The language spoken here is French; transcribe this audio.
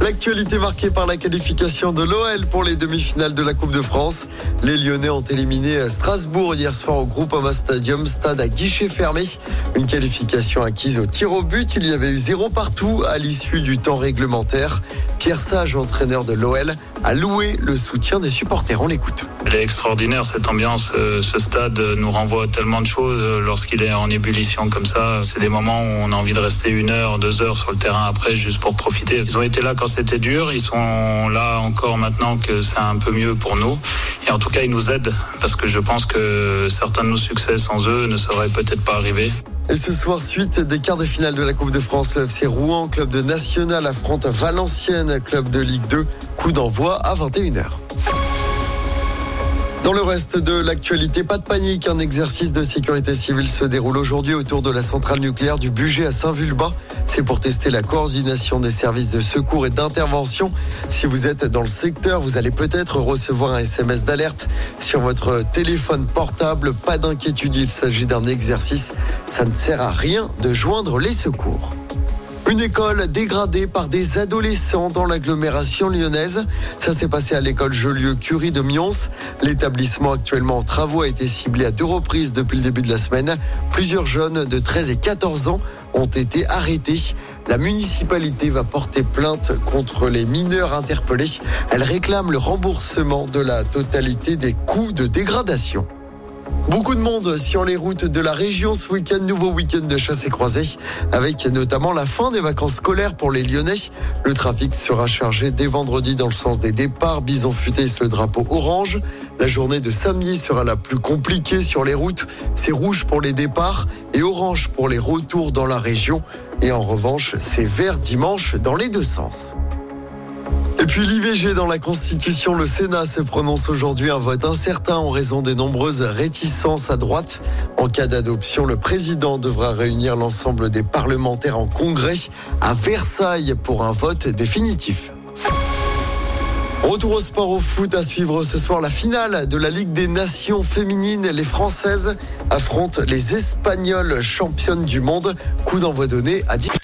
L'actualité marquée par la qualification de l'OL pour les demi-finales de la Coupe de France. Les Lyonnais ont éliminé Strasbourg hier soir au Groupama Stadium, stade à guichet fermé. Une qualification acquise au tir au but. Il y avait eu zéro partout à l'issue du temps réglementaire. Pierre Sage, entraîneur de l'OL, a loué le soutien des supporters. On l'écoute. Elle est extraordinaire cette ambiance. euh, Ce stade nous renvoie tellement de choses euh, lorsqu'il est en ébullition comme ça. C'est des moments où on a envie de rester une heure, deux heures sur le terrain après juste pour profiter. Ils ont été là quand c'était dur. Ils sont là encore maintenant que c'est un peu mieux pour nous. Et en tout cas, ils nous aident parce que je pense que certains de nos succès sans eux ne seraient peut-être pas arrivés. Et ce soir, suite des quarts de finale de la Coupe de France, le FC Rouen, club de National, affronte Valenciennes, club de Ligue 2. Coup d'envoi à 21h. Dans le reste de l'actualité, pas de panique. Un exercice de sécurité civile se déroule aujourd'hui autour de la centrale nucléaire du budget à Saint-Vulbas. C'est pour tester la coordination des services de secours et d'intervention. Si vous êtes dans le secteur, vous allez peut-être recevoir un SMS d'alerte sur votre téléphone portable. Pas d'inquiétude, il s'agit d'un exercice. Ça ne sert à rien de joindre les secours. Une école dégradée par des adolescents dans l'agglomération lyonnaise. Ça s'est passé à l'école Jolieu-Curie de Mions. L'établissement actuellement en travaux a été ciblé à deux reprises depuis le début de la semaine. Plusieurs jeunes de 13 et 14 ans ont été arrêtés. La municipalité va porter plainte contre les mineurs interpellés. Elle réclame le remboursement de la totalité des coûts de dégradation. Beaucoup de monde sur les routes de la région ce week-end, nouveau week-end de chasse et croisée, avec notamment la fin des vacances scolaires pour les Lyonnais. Le trafic sera chargé dès vendredi dans le sens des départs. Bison futé sur le drapeau orange. La journée de samedi sera la plus compliquée sur les routes. C'est rouge pour les départs et orange pour les retours dans la région. Et en revanche, c'est vert dimanche dans les deux sens. Et puis l'IVG dans la Constitution, le Sénat se prononce aujourd'hui un vote incertain en raison des nombreuses réticences à droite. En cas d'adoption, le président devra réunir l'ensemble des parlementaires en congrès à Versailles pour un vote définitif. Retour au sport au foot à suivre ce soir la finale de la Ligue des Nations féminines. Les Françaises affrontent les Espagnols championnes du monde. Coup d'envoi donné à 10.